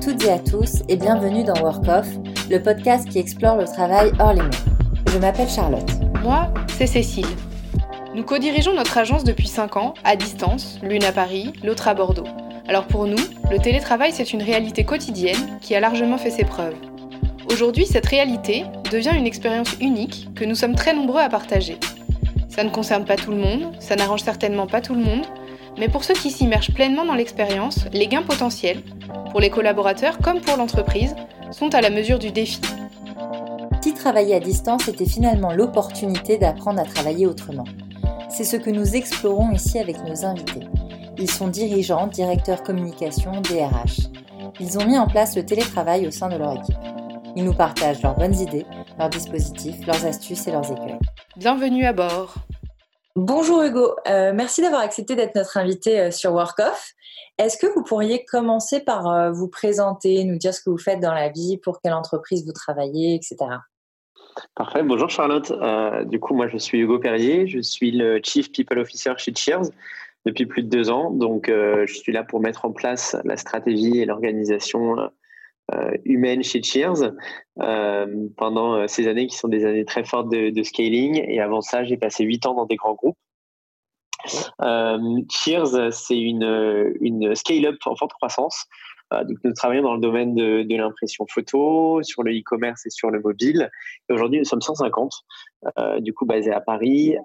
toutes et à tous et bienvenue dans Work Off, le podcast qui explore le travail hors les murs. Je m'appelle Charlotte. Moi, c'est Cécile. Nous co-dirigeons notre agence depuis 5 ans, à distance, l'une à Paris, l'autre à Bordeaux. Alors pour nous, le télétravail, c'est une réalité quotidienne qui a largement fait ses preuves. Aujourd'hui, cette réalité devient une expérience unique que nous sommes très nombreux à partager. Ça ne concerne pas tout le monde, ça n'arrange certainement pas tout le monde, mais pour ceux qui s'immergent pleinement dans l'expérience, les gains potentiels, pour les collaborateurs comme pour l'entreprise, sont à la mesure du défi. Si travailler à distance était finalement l'opportunité d'apprendre à travailler autrement C'est ce que nous explorons ici avec nos invités. Ils sont dirigeants, directeurs communication, DRH. Ils ont mis en place le télétravail au sein de leur équipe. Ils nous partagent leurs bonnes idées, leurs dispositifs, leurs astuces et leurs écueils. Bienvenue à bord. Bonjour Hugo, euh, merci d'avoir accepté d'être notre invité euh, sur WorkOff. Est-ce que vous pourriez commencer par euh, vous présenter, nous dire ce que vous faites dans la vie, pour quelle entreprise vous travaillez, etc. Parfait, bonjour Charlotte. du coup, moi je suis Hugo Perrier, je suis le Chief People Officer chez Cheers depuis plus de deux ans. Donc, je suis là pour mettre en place la stratégie et l'organisation humaine chez Cheers euh, pendant euh, ces années qui sont des années très fortes de, scaling. Et avant ça, j'ai passé huit ans dans des grands groupes. Cheers, c'est une, une scale-up en forte croissance. donc, nous travaillons dans le domaine de, l'impression photo, sur le e-commerce et sur le mobile. Aujourd'hui, nous sommes 150, du coup basés à Paris,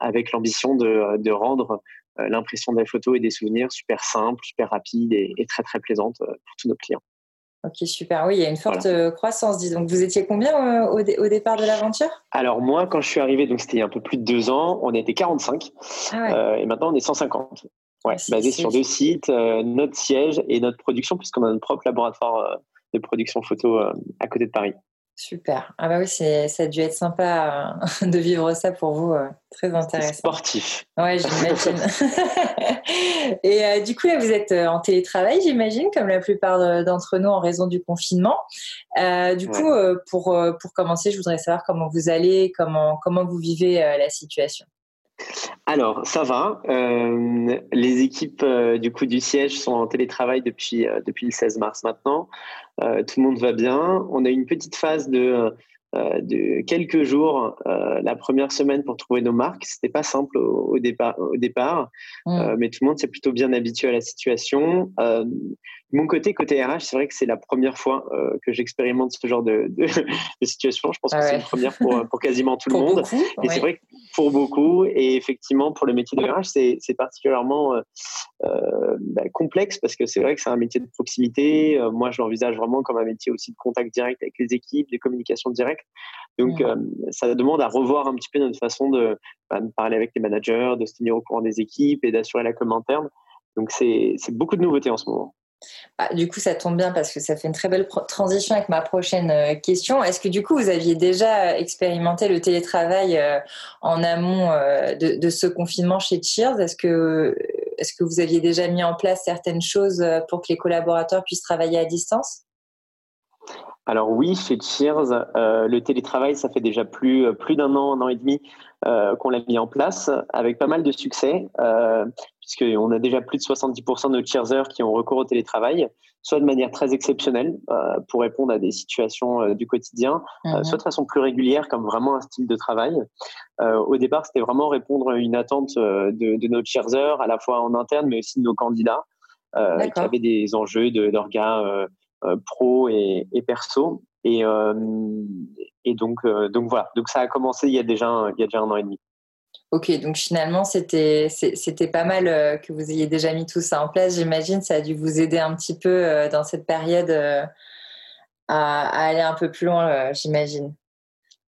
avec l'ambition de, de, rendre l'impression des photos et des souvenirs super simple, super rapide et très très plaisante pour tous nos clients. Ok, super. Oui, il y a une forte euh, croissance. Dis donc, vous étiez combien euh, au, départ de l'aventure? Alors moi, quand je suis arrivé, donc c'était un peu plus de deux ans, on était 45 ah euh, et maintenant on est 150. Ouais, basé sur deux sites, notre siège et notre production, puisqu'on a notre propre laboratoire de production photo à côté de Paris. Super. Ah bah oui, ça a dû être sympa euh, de vivre ça pour vous. Euh, très intéressant. Sportif. Oui, j'imagine. Et euh, du coup, vous êtes en télétravail, j'imagine, comme la plupart d'entre nous en raison du confinement. du coup, pour, pour commencer, je voudrais savoir comment vous allez, comment, comment vous vivez la situation. Alors, ça va. les équipes du coup du siège sont en télétravail depuis, depuis le 16 mars maintenant. Euh, tout le monde va bien. On a une petite phase de, euh, de quelques jours euh, la première semaine pour trouver nos marques. C'était pas simple au, départ, au départ mmh. mais tout le monde s'est plutôt bien habitué à la situation mon côté, côté RH, c'est vrai que c'est la première fois euh, que j'expérimente ce genre de, de, situation. Je pense que ah c'est une première pour, pour quasiment tout le monde. et c'est vrai que pour beaucoup, et effectivement, pour le métier de RH, c'est particulièrement euh, euh, bah, complexe parce que c'est vrai que c'est un métier de proximité. moi, je l'envisage vraiment comme un métier aussi de contact direct avec les équipes, de communication directe. Donc, ça demande à revoir un petit peu notre façon de, bah, de parler avec les managers, de se tenir au courant des équipes et d'assurer la com interne. Donc, c'est beaucoup de nouveautés en ce moment. Bah, du coup, ça tombe bien parce que ça fait une très belle transition avec ma prochaine euh, question. Est-ce que du coup, vous aviez déjà expérimenté le télétravail euh, en amont euh, de, ce confinement chez Cheers? Est-ce que, est que vous aviez déjà mis en place certaines choses pour que les collaborateurs puissent travailler à distance? Alors oui, chez Cheers, le télétravail, ça fait déjà plus, plus d'un an, un an et demi qu'on l'a mis en place avec pas mal de succès puisqu'on a déjà plus de 70% de nos cheersers qui ont recours au télétravail, soit de manière très exceptionnelle euh, pour répondre à des situations euh, du quotidien, euh, mhm. soit de façon plus régulière comme vraiment un style de travail. au départ, c'était vraiment répondre à une attente de, nos cheersers, à la fois en interne, mais aussi de nos candidats, qui avaient des enjeux d'orgas pro et, perso. Et, et donc, donc voilà, donc ça a commencé il y a déjà, il y a déjà un an et demi. Ok, donc finalement, c'était, c'était pas mal euh, que vous ayez déjà mis tout ça en place. J'imagine ça a dû vous aider un petit peu euh, dans cette période euh, à, aller un peu plus loin, j'imagine.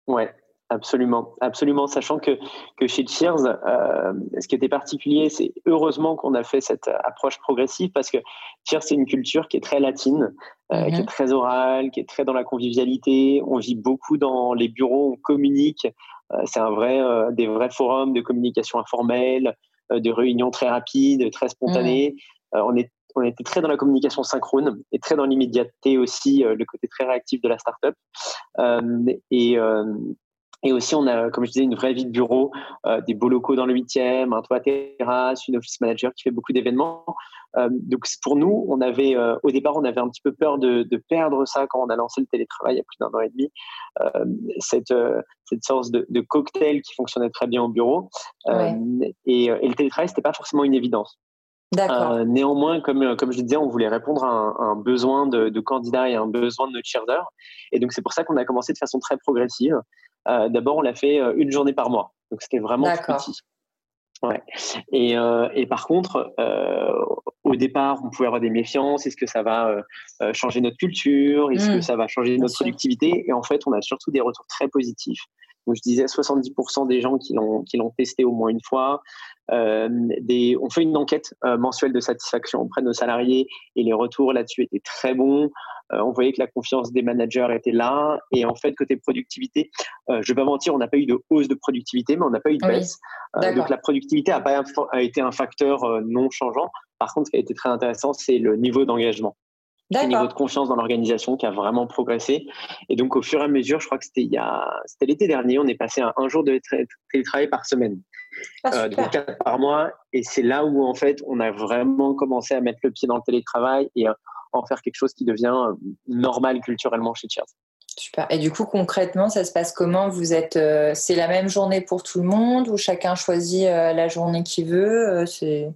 Ouais, absolument. Absolument, sachant que, que chez Cheers, ce qui était particulier, c'est heureusement qu'on a fait cette approche progressive parce que Cheers, c'est une culture qui est très latine, qui est mm-hmm. très orale, qui est très dans la convivialité. On vit beaucoup dans les bureaux, on communique euh, c'est un vrai, euh, des vrais forums de communication informelle, euh, de réunions très rapides, très spontanées. Mmh. on est on était très dans la communication synchrone et très dans l'immédiateté aussi, le côté très réactif de la startup. Euh, et, et aussi, on a, comme je disais, une vraie vie de bureau, euh, des beaux locaux dans le 8e, un toit terrasse, une office manager qui fait beaucoup d'événements. Euh, donc, pour nous, on avait, euh, au départ, on avait un petit peu peur de, de, perdre ça quand on a lancé le télétravail il y a plus d'un an et demi. cette, cette sorte de, de, cocktail qui fonctionnait très bien au bureau. Et, et, le télétravail, c'était pas forcément une évidence. Néanmoins, comme, comme je disais, on voulait répondre à un, un besoin de, de, candidats et un besoin de notre cheerleaders. Et donc, c'est pour ça qu'on a commencé de façon très progressive. Euh, D'abord, on l'a fait euh, une journée par mois. Donc, c'était vraiment petit. Ouais. Et, euh, et, par contre, euh, au départ, on pouvait avoir des méfiances. Est-ce que ça va euh, changer notre culture? Est-ce que mmh. ça va changer notre productivité? Et en fait, on a surtout des retours très positifs. Donc, je disais 70% des gens qui l'ont testé au moins une fois. Euh, des, on fait une enquête euh, mensuelle de satisfaction auprès de nos salariés et les retours là-dessus étaient très bons. Euh, on voyait que la confiance des managers était là. Et en fait, côté productivité, je vais pas mentir, on n'a pas eu de hausse de productivité, mais on n'a pas eu de baisse. Donc la productivité a, pas, a été un facteur non changeant. Par contre, ce qui a été très intéressant, c'est le niveau d'engagement le niveau de confiance dans l'organisation qui a vraiment progressé. Et donc, au fur et à mesure, je crois que c'était il y a, c'était l'été dernier, on est passé à un jour de télétravail par semaine, ah, euh, donc quatre par mois. Et c'est là où, en fait, on a vraiment commencé à mettre le pied dans le télétravail et à en faire quelque chose qui devient euh, normal culturellement chez Cheers. Super. Et du coup, concrètement, ça se passe comment Vous êtes, euh, c'est la même journée pour tout le monde ou chacun choisit la journée qu'il veut C'est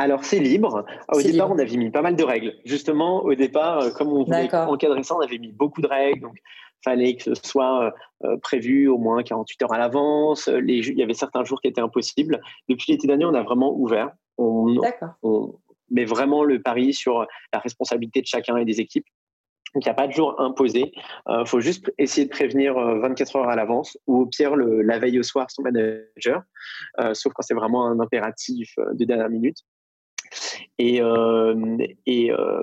alors, c'est libre. Au départ, on avait mis pas mal de règles. Justement, au départ, euh, comme on voulait encadrer ça, on avait mis beaucoup de règles. Donc, fallait que ce soit euh, prévu au moins 48 heures à l'avance. Il y avait certains jours qui étaient impossibles. Depuis l'été dernier, on a vraiment ouvert. On, on, met vraiment le pari sur la responsabilité de chacun et des équipes. Donc, il n'y a pas de jour imposé. Il euh, faut juste essayer de prévenir 24 heures à l'avance ou au pire le, la veille au soir son manager, sauf quand c'est vraiment un impératif de dernière minute. Et, euh, et, euh,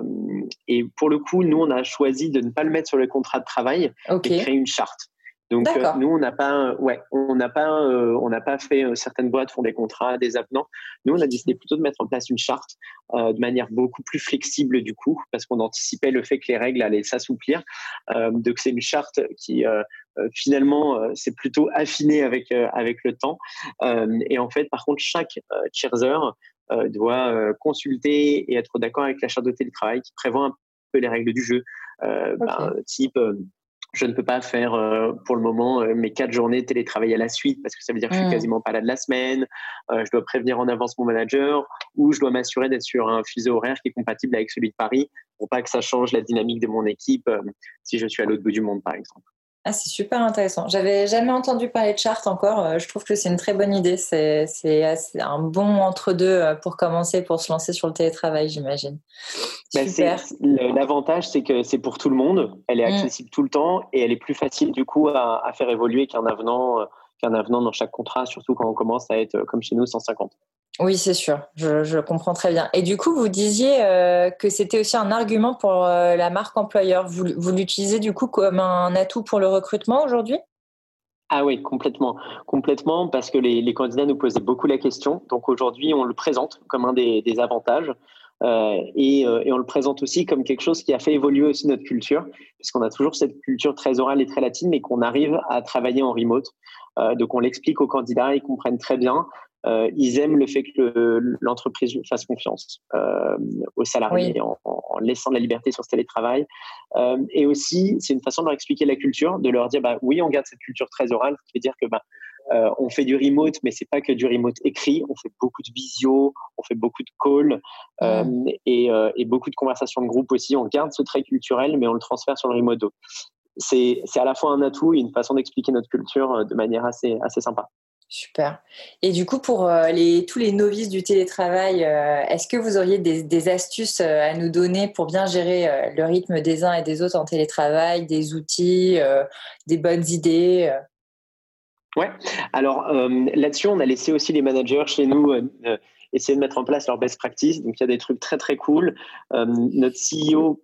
et pour le coup, nous, on a choisi de ne pas le mettre sur le contrat de travail et créer une charte. Donc euh, nous on n'a pas ouais on n'a pas on n'a pas fait certaines boîtes font des contrats des avenants. Nous on a décidé plutôt de mettre en place une charte de manière beaucoup plus flexible du coup parce qu'on anticipait le fait que les règles allaient s'assouplir. Donc c'est une charte qui finalement c'est plutôt affiné avec avec le temps. Et en fait par contre chaque cheerser doit euh, consulter et être d'accord avec la charte de télétravail qui prévoit un peu les règles du jeu. Euh, ben, type je ne peux pas faire pour le moment mes quatre journées de télétravail à la suite parce que ça veut dire que je suis mmh. quasiment pas là de la semaine. je dois prévenir en avance mon manager ou je dois m'assurer d'être sur un fuseau horaire qui est compatible avec celui de Paris pour pas que ça change la dynamique de mon équipe si je suis à l'autre bout du monde, par exemple. Ah, c'est super intéressant. J'avais jamais entendu parler de charte encore. Euh, je trouve que c'est une très bonne idée. C'est un bon entre-deux euh, pour commencer, pour se lancer sur le télétravail, j'imagine. Bah, super. L'avantage, c'est que c'est pour tout le monde. Elle est mm. accessible tout le temps et elle est plus facile du coup à, à faire évoluer qu'un avenant, euh, qu'un avenant dans chaque contrat, surtout quand on commence à être comme chez nous 150. Oui, c'est sûr, je, comprends très bien. Et du coup, vous disiez euh, que c'était aussi un argument pour euh, la marque employeur. Vous, l'utilisez du coup comme un atout pour le recrutement aujourd'hui? Ah oui, complètement, complètement, parce que les, candidats nous posaient beaucoup la question. Donc aujourd'hui, on le présente comme un des, avantages. Euh, et, on le présente aussi comme quelque chose qui a fait évoluer aussi notre culture, puisqu'on a toujours cette culture très orale et très latine, mais qu'on arrive à travailler en remote. donc on l'explique aux candidats, ils comprennent très bien. Euh, ils aiment le fait que l'entreprise fasse confiance euh, aux salariés en, laissant de la liberté sur ce télétravail. Euh, et aussi, c'est une façon de leur expliquer la culture, de leur dire bah, oui, on garde cette culture très orale, ce qui veut dire que bah, on fait du remote, mais c'est pas que du remote écrit. On fait beaucoup de visio, on fait beaucoup de calls et, et, beaucoup de conversations de groupe aussi. On garde ce trait culturel, mais on le transfère sur le remote. C'est à la fois un atout et une façon d'expliquer notre culture de manière assez, assez sympa. Super. Et du coup, pour euh, tous les novices du télétravail, euh, est-ce que vous auriez des, astuces euh, à nous donner pour bien gérer le rythme des uns et des autres en télétravail, des outils, des bonnes idées Ouais. Alors là-dessus, on a laissé aussi les managers chez nous essayer de mettre en place leur best practice. Donc il y a des trucs très très cool. notre CEO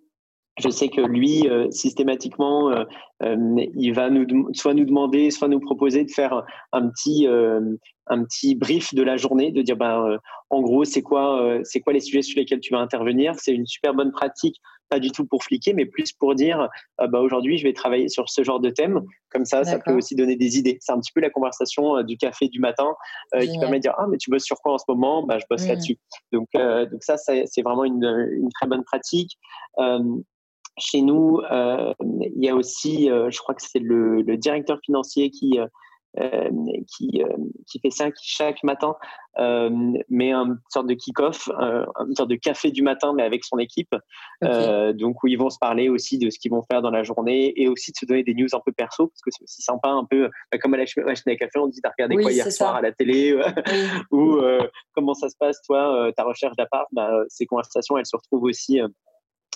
je sais que lui, systématiquement, il va nous, soit nous demander, soit nous proposer de faire un petit, un petit brief de la journée, de dire ben, en gros c'est quoi, c'est quoi les sujets sur lesquels tu vas intervenir? C'est une super bonne pratique pas du tout pour fliquer, mais plus pour dire euh, bah, aujourd'hui, je vais travailler sur ce genre de thème. Comme ça, ça peut aussi donner des idées. C'est un petit peu la conversation euh, du café du matin euh, qui permet de dire Ah, mais tu bosses sur quoi en ce moment? Bah, Je bosse mmh. là-dessus. Donc, donc, ça, c'est vraiment une, une, très bonne pratique. Chez nous, il y a aussi, je crois que c'est le, le, directeur financier qui euh, qui, euh, qui fait ça, qui chaque matin euh, met une sorte de kick-off, une sorte de café du matin, mais avec son équipe. donc, où ils vont se parler aussi de ce qu'ils vont faire dans la journée et aussi de se donner des news un peu perso, parce que c'est aussi sympa, un peu bah, comme à la machine à café, on dit T'as regardé quoi hier soir à la télé Ou comment ça se passe, toi, ta recherche d'appart bah, Ces conversations, elles se retrouvent aussi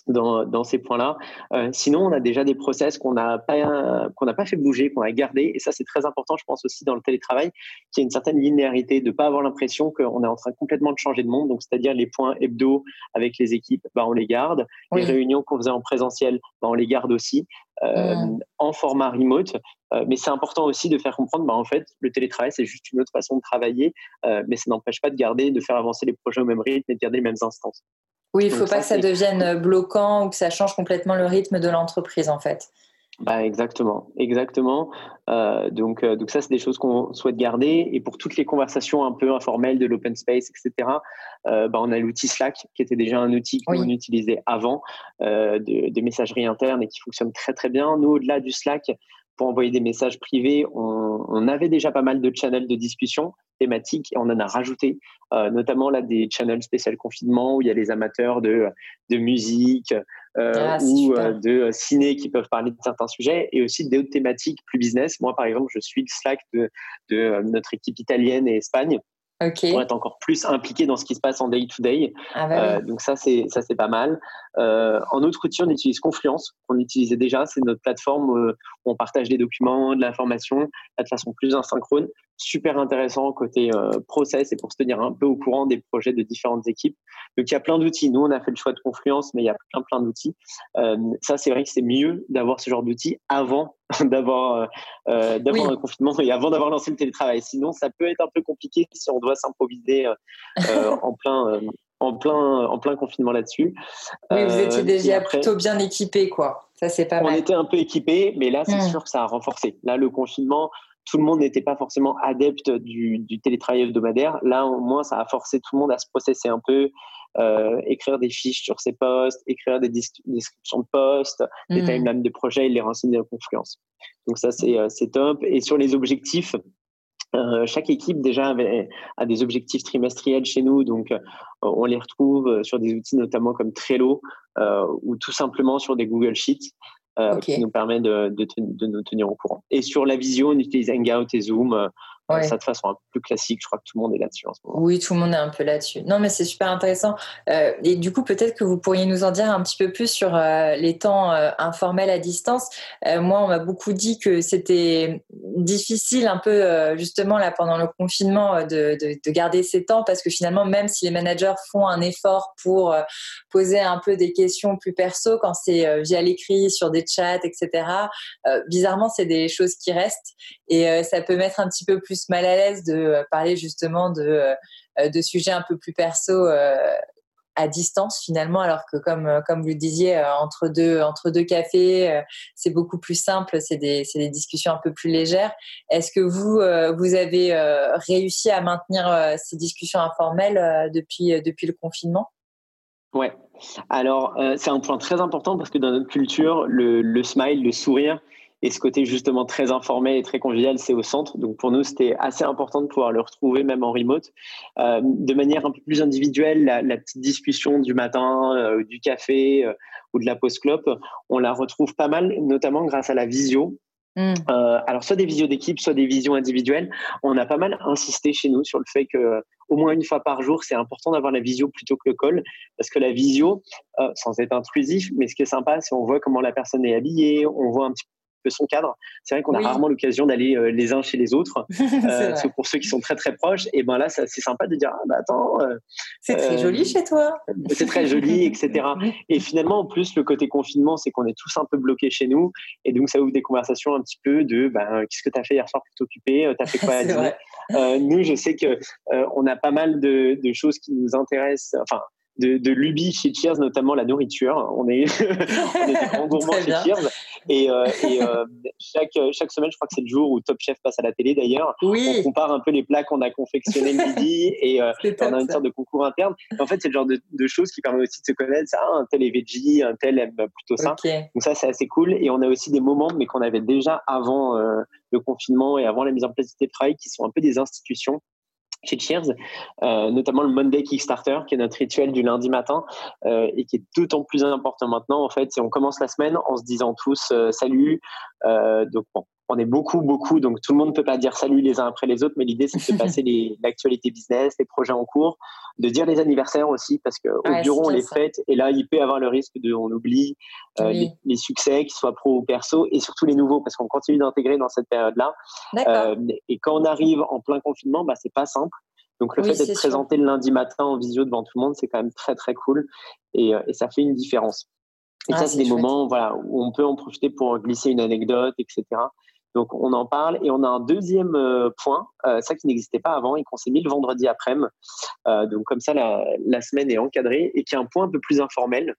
dans, dans, ces points-là. Euh, sinon, on a déjà des process qu'on n'a pas, qu'on n'a pas fait bouger, qu'on a gardé. Et ça, c'est très important, je pense aussi dans le télétravail, qu'il y ait une certaine linéarité, de ne pas avoir l'impression qu'on est en train complètement de changer de monde. Donc, c'est-à-dire les points hebdo avec les équipes, bah, on les garde. Les réunions qu'on faisait en présentiel, bah, on les garde aussi. Euh, mm. en format remote. Euh, mais c'est important aussi de faire comprendre, bah, en fait, le télétravail, c'est juste une autre façon de travailler, euh, mais ça n'empêche pas de garder, de faire avancer les projets au même rythme et de garder les mêmes instances. Oui, il ne faut pas que ça devienne euh, bloquant ou que ça change complètement le rythme de l'entreprise, en fait. Bah, exactement, exactement. Euh, donc, euh, donc ça, c'est des choses qu'on souhaite garder. Et pour toutes les conversations un peu informelles de l'open space, etc., bah, on a l'outil Slack, qui était déjà un outil qu'on utilisait avant de, de, messagerie interne et qui fonctionne très très bien. Nous, au-delà du Slack, pour envoyer des messages privés, on, on, avait déjà pas mal de channels de discussion thématiques et on en a rajouté, euh, notamment là des channels spécial confinement où il y a les amateurs de, de musique euh, ah, ou euh, de ciné qui peuvent parler de certains sujets et aussi d'autres thématiques plus business. Moi, par exemple, je suis le Slack de, de notre équipe italienne et Espagne pour être encore plus impliqué dans ce qui se passe en day to day. Ah bah euh, donc ça c'est ça c'est pas mal. Euh, en autre outil, on utilise Confluence qu'on utilisait déjà. C'est notre plateforme où on partage des documents, de l'information de façon plus asynchrone. Super intéressant côté euh, process et pour se tenir un peu au courant des projets de différentes équipes. Donc il y a plein d'outils. Nous on a fait le choix de Confluence, mais il y a plein plein d'outils. ça c'est vrai que c'est mieux d'avoir ce genre d'outils avant d'avoir euh, d'avoir un confinement et avant d'avoir lancé le télétravail. Sinon, ça peut être un peu compliqué si on doit s'improviser euh, euh, en plein en plein en plein confinement là-dessus. Oui, vous étiez déjà plutôt bien équipé, quoi. Ça c'est pas mal. On était un peu équipé, mais là c'est hmm. sûr que ça a renforcé. Là, le confinement, tout le monde n'était pas forcément adepte du, du, télétravail hebdomadaire. Là, au moins, ça a forcé tout le monde à se processer un peu, euh, écrire des fiches sur ses postes, écrire des descriptions de postes, des mmh. timelines de projets et les renseigner en Confluence. Donc ça, c'est euh, top. Et sur les objectifs, euh, chaque équipe déjà avait, a des objectifs trimestriels chez nous, donc on les retrouve sur des outils notamment comme Trello ou tout simplement sur des Google Sheets. Qui nous permet de, de, de, nous tenir au courant. Et sur la vision, on utilise Hangout et Zoom ça de façon un peu plus classique. Je crois que tout le monde est là-dessus en ce moment. Oui, tout le monde est un peu là-dessus. Non, mais c'est super intéressant. Euh, et du coup, peut-être que vous pourriez nous en dire un petit peu plus sur euh, les temps euh, informels à distance. moi, on m'a beaucoup dit que c'était difficile un peu, justement, là, pendant le confinement, de, de, garder ces temps parce que finalement, même si les managers font un effort pour poser un peu des questions plus perso, quand c'est via l'écrit, sur des chats, etc., bizarrement, c'est des choses qui restent et ça peut mettre un petit peu plus mal à l'aise de euh, parler justement de, euh, de sujets un peu plus perso euh, à distance finalement, alors que comme, comme vous le disiez, entre deux, entre deux cafés, c'est beaucoup plus simple, c'est des, des, discussions un peu plus légères. Est-ce que vous, vous avez réussi à maintenir ces discussions informelles depuis, depuis le confinement? Ouais. Alors, c'est un point très important parce que dans notre culture, le, le smile, le sourire, et ce côté justement très informel et très convivial, c'est au centre. Donc pour nous, c'était assez important de pouvoir le retrouver même en remote. Euh, de manière un peu plus individuelle, la, petite discussion du matin, euh, du café euh, ou de la pause clope, on la retrouve pas mal, notamment grâce à la visio. Hmm. alors soit des visios d'équipe, soit des visions individuelles. On a pas mal insisté chez nous sur le fait que au moins une fois par jour, c'est important d'avoir la visio plutôt que le call, parce que la visio, sans être intrusif, mais ce qui est sympa, c'est on voit comment la personne est habillée, on voit un petit peu son cadre. C'est vrai qu'on a rarement l'occasion d'aller les uns chez les autres. pour ceux qui sont très très proches, et ben là, c'est sympa de dire, ah, bah, attends. c'est très joli chez toi. C'est très joli, etc. Et finalement, en plus, le côté confinement, c'est qu'on est tous un peu bloqués chez nous. Et donc, ça ouvre des conversations un petit peu de ben, qu'est-ce que tu as fait hier soir pour t'occuper Tu as fait quoi à dîner? Nous, je sais que on a pas mal de, de choses qui nous intéressent. Enfin, de, de lubie chez Cheers, notamment la nourriture. On est, on est des grands gourmands chez Cheers. Et, euh, et euh, chaque, chaque semaine, je crois que c'est le jour où Top Chef passe à la télé d'ailleurs. Oui. On compare un peu les plats qu'on a confectionnés le midi et euh, on a une sorte de concours interne. en fait, c'est le genre de, de, choses qui permettent aussi de se connaître. Ça, un tel est veggie, un tel aime plutôt ça. Donc ça, c'est assez cool. Et on a aussi des moments, mais qu'on avait déjà avant le confinement et avant la mise en place du télétravail, qui sont un peu des institutions chez Cheers, euh, notamment le Monday Kickstarter, qui est notre rituel du lundi matin euh, et qui est d'autant plus important maintenant. En fait, si on commence la semaine en se disant tous euh, salut. donc bon, on est beaucoup, beaucoup, donc tout le monde ne peut pas dire salut les uns après les autres, mais l'idée c'est de passer l'actualité business, les projets en cours, de dire les anniversaires aussi, parce qu'au bureau on les fête, et là il peut y avoir le risque de, on oublie euh, les, succès, qu'ils soient pro ou perso, et surtout les nouveaux, parce qu'on continue d'intégrer dans cette période-là. Euh, et quand on arrive en plein confinement, bah, c'est pas simple. Donc le fait d'être présenté le lundi matin en visio devant tout le monde, c'est quand même très très cool, et, euh, et ça fait une différence. Et ça, ah, c'est des moments voilà, où on peut en profiter pour glisser une anecdote, etc. Donc on en parle et on a un deuxième euh, point, euh, ça qui n'existait pas avant et qu'on s'est mis le vendredi après-midi. Euh, donc comme ça la, la, semaine est encadrée et qui est un point un peu plus informel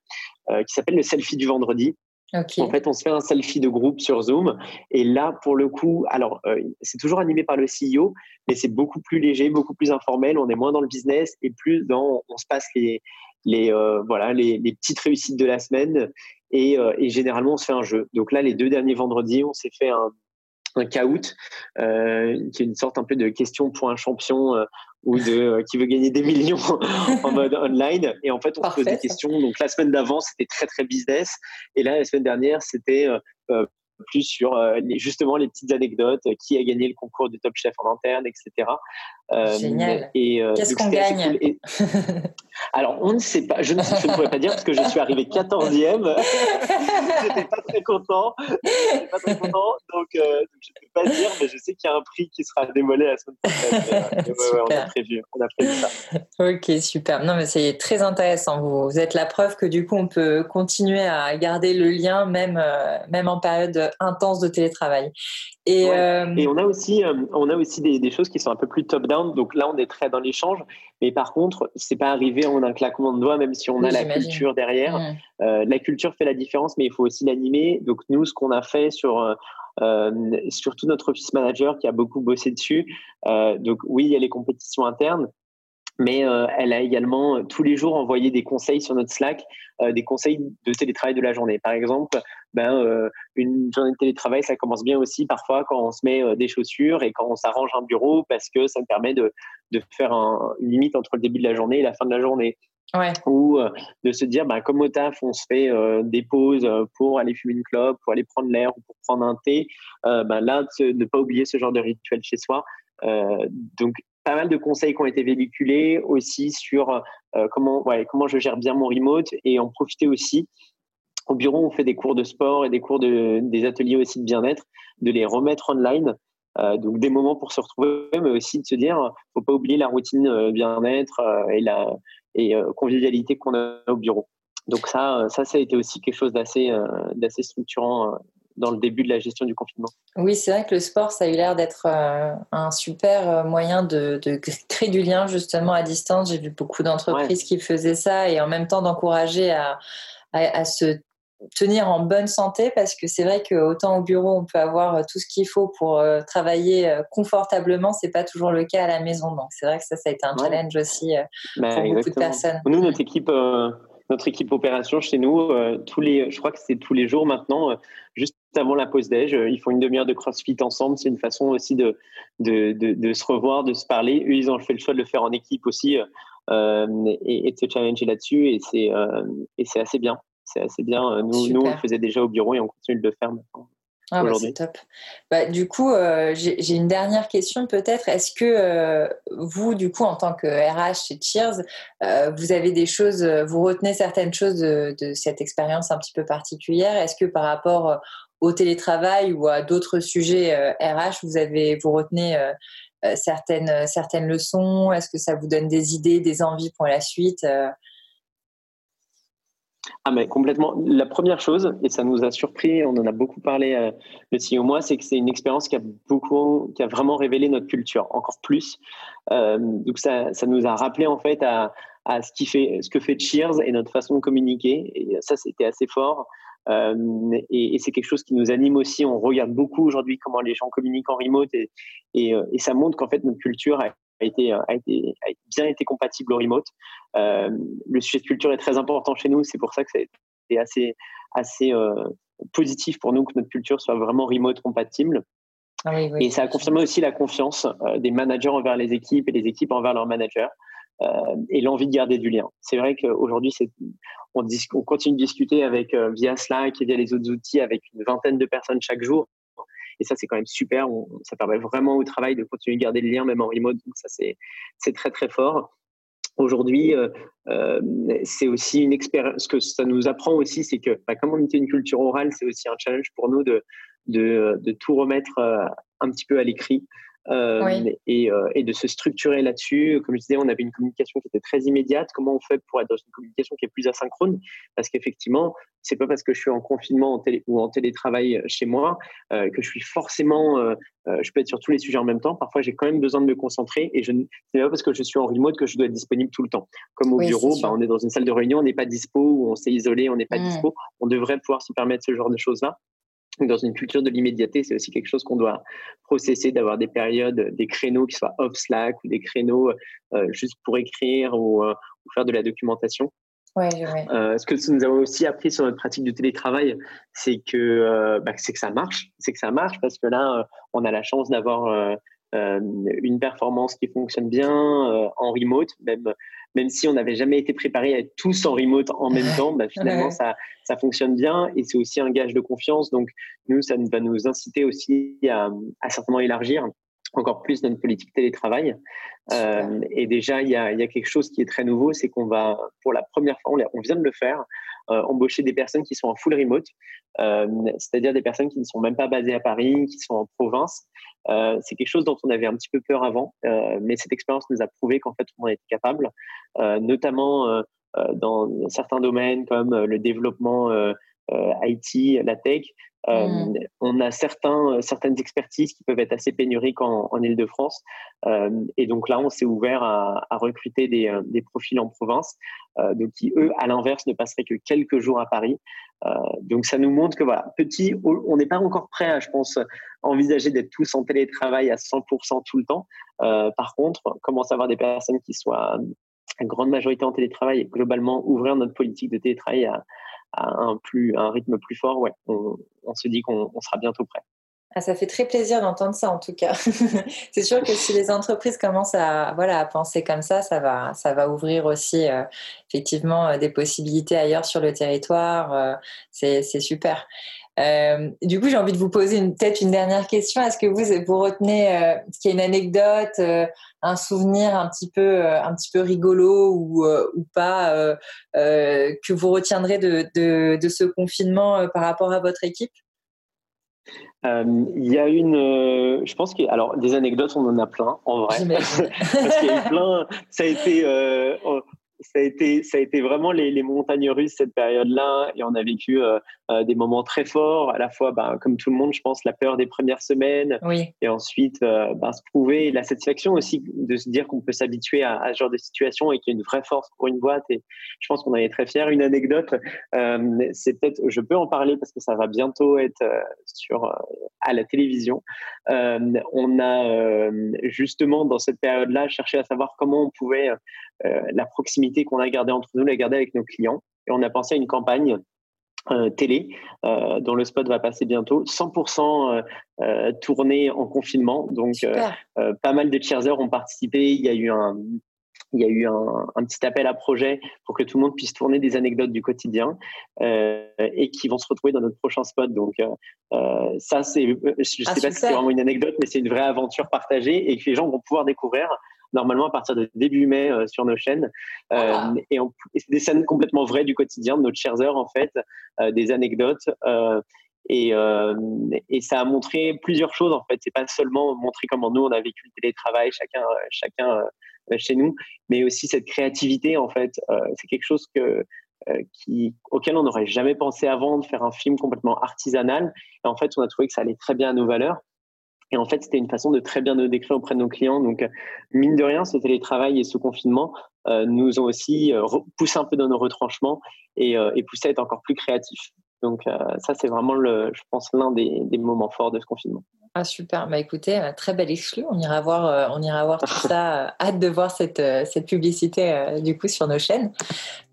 qui s'appelle le selfie du vendredi. En fait, on se fait un selfie de groupe sur Zoom. Et là, pour le coup, alors, c'est toujours animé par le CEO, mais c'est beaucoup plus léger, beaucoup plus informel. On est moins dans le business et plus dans, on se passe les, les, voilà, les, les petites réussites de la semaine. Et, et, généralement, on se fait un jeu. Donc là, les deux derniers vendredis, on s'est fait un, un caout, euh, qui est une sorte un peu de question pour un champion euh, ou de euh, qui veut gagner des millions en mode online. Et en fait, on se pose des questions. Donc la semaine d'avant, c'était très très business, et là la semaine dernière, c'était plus sur justement les petites anecdotes, qui a gagné le concours de Top Chef en interne, etc. Génial. Qu'est-ce qu'on gagne Alors, on ne sait pas, je ne, pourrais pas dire parce que je suis arrivé 14e. J'étais pas très content. pas très content. Donc, euh, je ne peux pas dire, mais je sais qu'il y a un prix qui sera démolé la semaine prochaine. on, a prévu, on a prévu ça. Ok, super. Non, mais c'est très intéressant. Vous, êtes la preuve que du coup, on peut continuer à garder le lien même, euh, même en période intense de télétravail. Et, euh, Et on a aussi, on a aussi des, des, choses qui sont un peu plus top-down. Donc là, on est très dans l'échange. Mais par contre, c'est pas arrivé en un claquement de doigts, même si on a la culture derrière. Mm. Euh, la culture fait la différence, mais il faut aussi l'animer. Donc nous, ce qu'on a fait sur euh, euh, surtout notre office manager qui a beaucoup bossé dessus. donc oui, il y a les compétitions internes, mais elle a également tous les jours envoyé des conseils sur notre Slack, des conseils de télétravail de la journée. Par exemple, ben, une journée de télétravail, ça commence bien aussi parfois quand on se met des chaussures et quand on s'arrange un bureau parce que ça me permet de, de faire un, une limite entre le début de la journée et la fin de la journée. Ouais. Ou de se dire, ben, comme au taf, on se fait des pauses pour aller fumer une clope, pour aller prendre l'air ou pour prendre un thé. ben, là, ne pas oublier ce genre de rituel chez soi. donc, pas mal de conseils qui ont été véhiculés aussi sur comment, ouais, comment je gère bien mon remote et en profiter aussi au bureau, on fait des cours de sport et des cours de, des ateliers aussi de bien-être, de les remettre online. Euh, donc des moments pour se retrouver, mais aussi de se dire, faut pas oublier la routine euh, bien-être euh, et la et convivialité qu'on a au bureau. Donc ça, ça, ça a été aussi quelque chose d'assez structurant dans le début de la gestion du confinement. Oui, c'est vrai que le sport, ça a eu l'air d'être un super moyen de, de, créer du lien justement à distance. J'ai vu beaucoup d'entreprises qui faisaient ça et en même temps d'encourager à, à, à, se tenir en bonne santé parce que c'est vrai qu'autant au bureau on peut avoir euh, tout ce qu'il faut pour euh, travailler euh, confortablement, c'est pas toujours le cas à la maison. Donc c'est vrai que ça, ça a été un challenge aussi bah, pour beaucoup de personnes. Nous, notre équipe, notre équipe opération chez nous, tous les, je crois que c'est tous les jours maintenant, juste avant la pause déj, ils font une demi-heure de CrossFit ensemble. C'est une façon aussi de de, de, se revoir, de se parler. Eux, ils ont fait le choix de le faire en équipe aussi. et, et, de se challenger là-dessus et c'est et c'est assez bien c'est assez bien. Euh, nous, nous, on le faisait déjà au bureau et on continue de le faire maintenant. Ah bah c'est top. Bah, du coup, euh, j'ai une dernière question peut-être. Est-ce que euh, vous, du coup, en tant que RH chez Cheers, vous avez des choses, vous retenez certaines choses de, de cette expérience un petit peu particulière? Est-ce que par rapport au télétravail ou à d'autres sujets RH, vous avez vous retenez certaines certaines leçons? Est-ce que ça vous donne des idées, des envies pour la suite ah mais complètement. La première chose, et ça nous a surpris, on en a beaucoup parlé euh, le CEO moi, c'est que c'est une expérience qui a beaucoup, qui a vraiment révélé notre culture encore plus. Euh, donc ça, ça, nous a rappelé en fait à, à, ce qui fait, ce que fait Cheers et notre façon de communiquer. Et ça, c'était assez fort. Euh, et, et c'est quelque chose qui nous anime aussi. On regarde beaucoup aujourd'hui comment les gens communiquent en remote et, et, euh, et ça montre qu'en fait notre culture a a été, a été, a bien été compatible au remote. Euh, le sujet de culture est très important chez nous, c'est pour ça que c'est assez, assez euh, positif pour nous que notre culture soit vraiment remote compatible. Ah et ça a confirmé aussi la confiance euh, des managers envers les équipes et les équipes envers leurs managers. Et l'envie de garder du lien. C'est vrai qu'aujourd'hui, on, on, continue de discuter avec via Slack et via les autres outils avec une vingtaine de personnes chaque jour. Et ça, c'est quand même super. ça permet vraiment au travail de continuer de garder le lien, même en remote. Donc ça, c'est très, très fort. Aujourd'hui, euh, euh, c'est aussi une expérience. Ce que ça nous apprend aussi, c'est que bah, comme on était une culture orale, c'est aussi un challenge pour nous de, tout remettre euh, un petit peu à l'écrit. Euh, et, euh, et, de se structurer là-dessus. Comme je disais, on avait une communication qui était très immédiate. Comment on fait pour être dans une communication qui est plus asynchrone? Parce qu'effectivement, c'est pas parce que je suis en confinement en télé, ou en télétravail chez moi euh, que je suis forcément, euh, je peux être sur tous les sujets en même temps. Parfois, j'ai quand même besoin de me concentrer et je c'est pas parce que je suis en remote que je dois être disponible tout le temps. Comme au bureau, bah, on est dans une salle de réunion, on n'est pas dispo ou on s'est isolé, on n'est pas mmh. dispo. On devrait pouvoir se permettre ce genre de choses-là dans une culture de l'immédiateté, c'est aussi quelque chose qu'on doit processer, d'avoir des périodes, des créneaux qui soient off Slack ou des créneaux euh, juste pour écrire ou, euh, faire de la documentation. Ouais, euh, ce que nous avons aussi appris sur notre pratique du télétravail, c'est que, bah, c'est que ça marche. C'est que ça marche parce que là, on a la chance d'avoir une performance qui fonctionne bien en remote, même même si on n'avait jamais été préparé à être tous en remote en même temps, bah, finalement, ça, ça fonctionne bien et c'est aussi un gage de confiance. Donc, nous, ça va nous inciter aussi à, à certainement élargir encore plus notre politique télétravail. Euh, et déjà, il y, a, il y, a, quelque chose qui est très nouveau, c'est qu'on va, pour la première fois, on vient de le faire, euh, embaucher des personnes qui sont en full remote, euh, c'est-à-dire des personnes qui ne sont même pas basées à Paris, qui sont en province. Euh, c'est quelque chose dont on avait un petit peu peur avant, euh, mais cette expérience nous a prouvé qu'en fait on en était capable, euh, notamment dans certains domaines comme le développement IT, la tech. Mm. On a certains, certaines expertises qui peuvent être assez pénuriques en, en Ile-de-France. et donc là, on s'est ouvert à, à recruter des, des, profils en province, donc qui, eux, à l'inverse, ne passeraient que quelques jours à Paris. Euh, donc ça nous montre que voilà, petit, on n'est pas encore prêt à, je pense, envisager d'être tous en télétravail à 100% tout le temps. Euh, par contre, commence à avoir des personnes qui soient en grande majorité en télétravail et globalement ouvrir notre politique de télétravail à, un, plus, un rythme plus fort, ouais, on, se dit qu'on sera bientôt prêt. Ah, ça fait très plaisir d'entendre ça en tout cas. c'est sûr que si les entreprises commencent à, voilà, à penser comme ça, ça va, ça va ouvrir aussi euh, effectivement euh, des possibilités ailleurs sur le territoire. Euh, c'est, super. du coup, j'ai envie de vous poser peut-être une dernière question. Est-ce que vous, vous retenez, qu'il y a une anecdote, un souvenir un petit peu, un petit peu rigolo ou, ou pas que vous retiendrez de, de, de ce confinement par rapport à votre équipe? Euh, il y a une, euh, je pense que, alors des anecdotes, on en a plein en vrai, parce qu'il y a eu plein. Ça a été, euh, ça a été, ça a été vraiment les, les montagnes russes cette période-là, et on a vécu euh, euh, des moments très forts. À la fois, ben, comme tout le monde, je pense, la peur des premières semaines, et ensuite euh, ben, se prouver la satisfaction aussi de se dire qu'on peut s'habituer à, à, ce genre de situation et qu'il y a une vraie force pour une boîte. Et je pense qu'on en est très fiers. Une anecdote, c'est peut-être, je peux en parler parce que ça va bientôt être sur à la télévision. on a justement dans cette période-là cherché à savoir comment on pouvait la proximité qu'on a gardée entre nous, la garder avec nos clients. Et on a pensé à une campagne euh, télé euh, dont le spot va passer bientôt, 100% euh, tourné en confinement. Donc, pas mal de cheersers ont participé. Il y a eu un, il y a eu un, petit appel à projet pour que tout le monde puisse tourner des anecdotes du quotidien et qui vont se retrouver dans notre prochain spot. Donc ça, c'est, je ne sais pas si c'est vraiment une anecdote, mais c'est une vraie aventure partagée et que les gens vont pouvoir découvrir normalement à partir de début mai euh, sur nos chaînes. Euh. Et, c'est des scènes complètement vraies du quotidien de notre chers heures, en fait, euh, des anecdotes. Et, et ça a montré plusieurs choses en fait. C'est pas seulement montrer comment nous on a vécu le télétravail, chacun, chacun chez nous, mais aussi cette créativité en fait. c'est quelque chose que qui, auquel on n'aurait jamais pensé avant de faire un film complètement artisanal. Et en fait, on a trouvé que ça allait très bien à nos valeurs. Et en fait, c'était une façon de très bien nous décrire auprès de nos clients. Donc, mine de rien, ce télétravail et ce confinement euh, nous ont aussi euh, poussé un peu dans nos retranchements et, euh, poussé à être encore plus créatifs. Donc, ça, c'est vraiment, le, je pense, l'un des moments forts de ce confinement. Ah super, bah écoutez, très belle exclu. On ira voir, on ira voir tout ça. Hâte de voir cette, cette publicité du coup sur nos chaînes.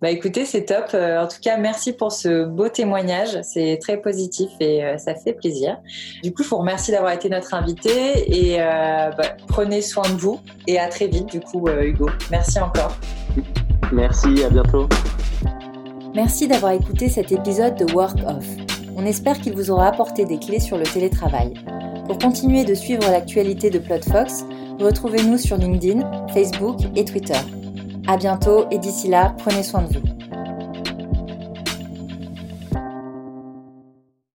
Bah écoutez, c'est top. en tout cas, merci pour ce beau témoignage. C'est très positif et ça fait plaisir. Du coup, je vous remercie d'avoir été notre invité et bah, prenez soin de vous et à très vite du coup, Hugo. Merci encore. Merci, à bientôt. Merci d'avoir écouté cet épisode de Work Off. On espère qu'il vous aura apporté des clés sur le télétravail. Pour continuer de suivre l'actualité de PlotFox, retrouvez-nous sur LinkedIn, Facebook et Twitter. À bientôt et d'ici là, prenez soin de vous.